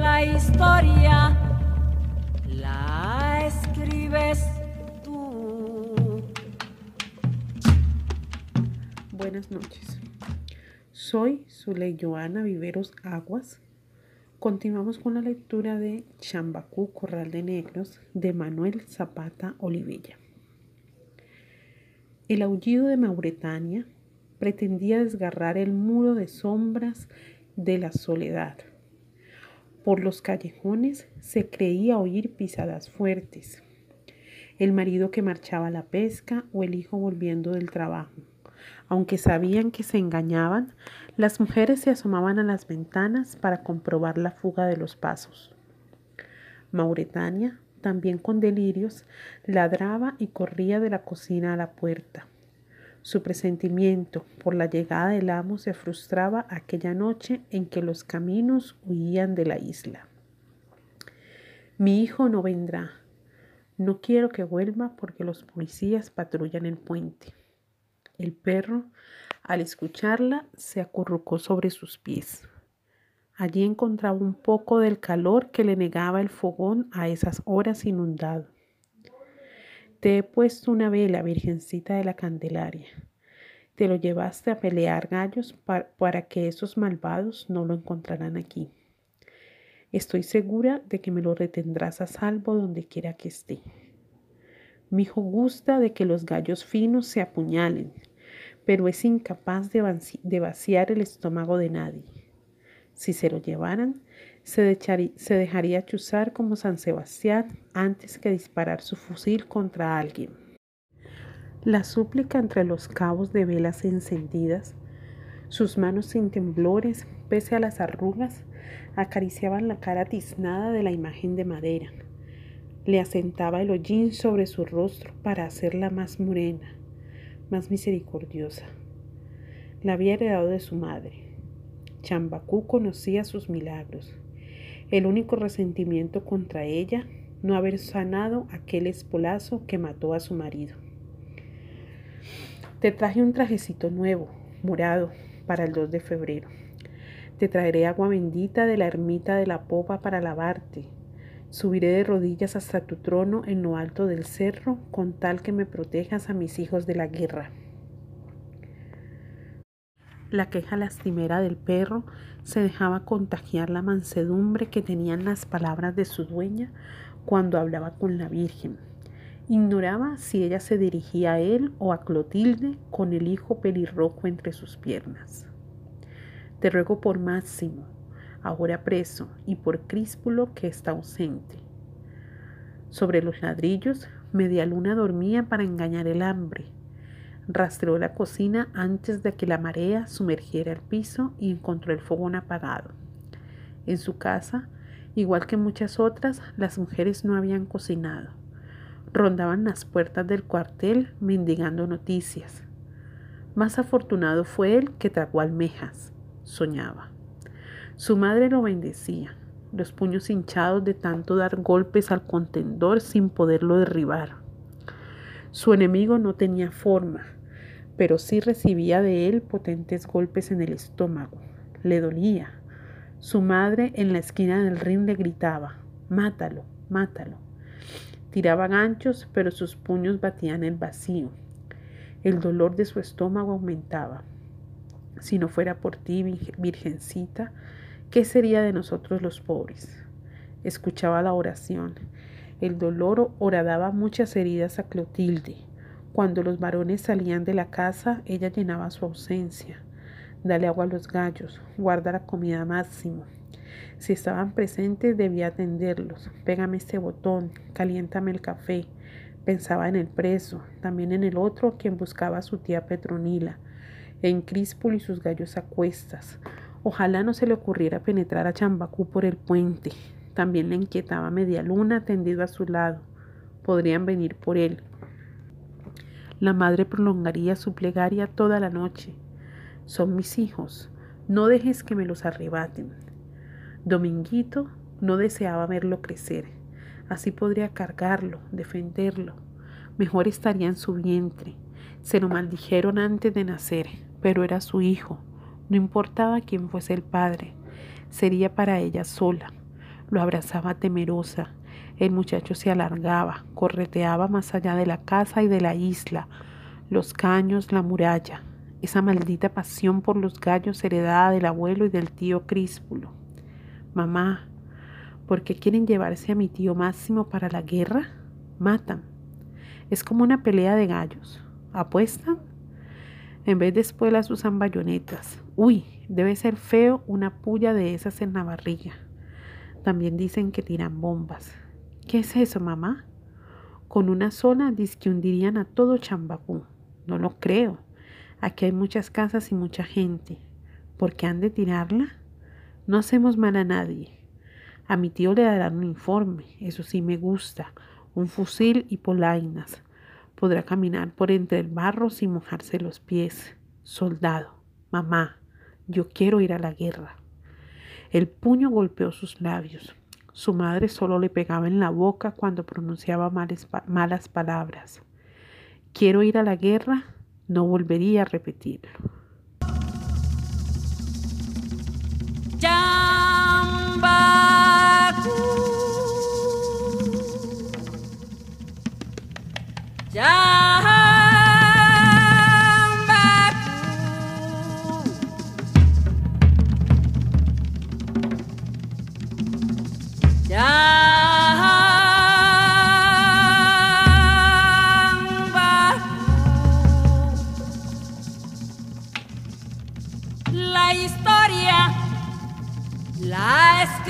La historia Buenas noches. Soy Zuley Joana Viveros Aguas. Continuamos con la lectura de Chambacú, Corral de Negros, de Manuel Zapata Olivella. El aullido de Mauretania pretendía desgarrar el muro de sombras de la soledad. Por los callejones se creía oír pisadas fuertes. El marido que marchaba a la pesca o el hijo volviendo del trabajo. Aunque sabían que se engañaban, las mujeres se asomaban a las ventanas para comprobar la fuga de los pasos. Mauretania, también con delirios, ladraba y corría de la cocina a la puerta. Su presentimiento por la llegada del amo se frustraba aquella noche en que los caminos huían de la isla. Mi hijo no vendrá. No quiero que vuelva porque los policías patrullan el puente. El perro, al escucharla, se acurrucó sobre sus pies. Allí encontraba un poco del calor que le negaba el fogón a esas horas inundado. Te he puesto una vela, Virgencita de la Candelaria. Te lo llevaste a pelear gallos para, que esos malvados no lo encontraran aquí. Estoy segura de que me lo retendrás a salvo donde quiera que esté. Mi hijo gusta de que los gallos finos se apuñalen, pero es incapaz de, vaciar el estómago de nadie. Si se lo llevaran, se, dejaría chuzar como San Sebastián antes que disparar su fusil contra alguien. La súplica entre los cabos de velas encendidas, sus manos sin temblores, pese a las arrugas, acariciaban la cara tiznada de la imagen de madera. Le asentaba el hollín sobre su rostro para hacerla más morena, más misericordiosa. La había heredado de su madre. Chambacú conocía sus milagros el único resentimiento contra ella, no haber sanado aquel espolazo que mató a su marido. Te traje un trajecito nuevo, morado, para el 2 de febrero. Te traeré agua bendita de la ermita de la popa para lavarte. Subiré de rodillas hasta tu trono en lo alto del cerro, con tal que me protejas a mis hijos de la guerra. La queja lastimera del perro se dejaba contagiar la mansedumbre que tenían las palabras de su dueña cuando hablaba con la Virgen. Ignoraba si ella se dirigía a él o a Clotilde con el hijo pelirrojo entre sus piernas. Te ruego por Máximo, ahora preso, y por Críspulo que está ausente. Sobre los ladrillos, media luna dormía para engañar el hambre Rastreó la cocina antes de que la marea sumergiera el piso y encontró el fogón apagado. En su casa, igual que muchas otras, las mujeres no habían cocinado. Rondaban las puertas del cuartel mendigando noticias. Más afortunado fue él que tragó almejas, soñaba. Su madre lo bendecía, los puños hinchados de tanto dar golpes al contendor sin poderlo derribar. Su enemigo no tenía forma, pero sí recibía de él potentes golpes en el estómago. Le dolía. Su madre en la esquina del ring le gritaba, Mátalo, mátalo. Tiraba ganchos, pero sus puños batían el vacío. El dolor de su estómago aumentaba. Si no fuera por ti, Virgencita, ¿qué sería de nosotros los pobres? Escuchaba la oración. El dolor horadaba muchas heridas a Clotilde. Cuando los varones salían de la casa, ella llenaba su ausencia. Dale agua a los gallos, guarda la comida máximo. Si estaban presentes, debía atenderlos. Pégame este botón, caliéntame el café. Pensaba en el preso, también en el otro, quien buscaba a su tía Petronila, en Críspulo y sus gallos a cuestas. Ojalá no se le ocurriera penetrar a Chambacú por el puente. También le inquietaba media luna tendido a su lado. Podrían venir por él. La madre prolongaría su plegaria toda la noche. Son mis hijos. No dejes que me los arrebaten. Dominguito no deseaba verlo crecer. Así podría cargarlo, defenderlo. Mejor estaría en su vientre. Se lo maldijeron antes de nacer, pero era su hijo. No importaba quién fuese el padre. Sería para ella sola. Lo abrazaba temerosa. El muchacho se alargaba, correteaba más allá de la casa y de la isla, los caños, la muralla, esa maldita pasión por los gallos heredada del abuelo y del tío Críspulo. Mamá, ¿por qué quieren llevarse a mi tío Máximo para la guerra? Matan. Es como una pelea de gallos. ¿Apuestan? En vez de espuelas usan bayonetas. Uy, debe ser feo una puya de esas en la barriga. También dicen que tiran bombas. ¿Qué es eso, mamá? Con una sola que hundirían a todo Chambacú. No lo creo. Aquí hay muchas casas y mucha gente. ¿Por qué han de tirarla? No hacemos mal a nadie. A mi tío le darán un informe, eso sí me gusta, un fusil y polainas. Podrá caminar por entre el barro sin mojarse los pies. Soldado, mamá, yo quiero ir a la guerra. El puño golpeó sus labios. Su madre solo le pegaba en la boca cuando pronunciaba malas palabras. Quiero ir a la guerra, no volvería a repetirlo.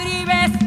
Escribes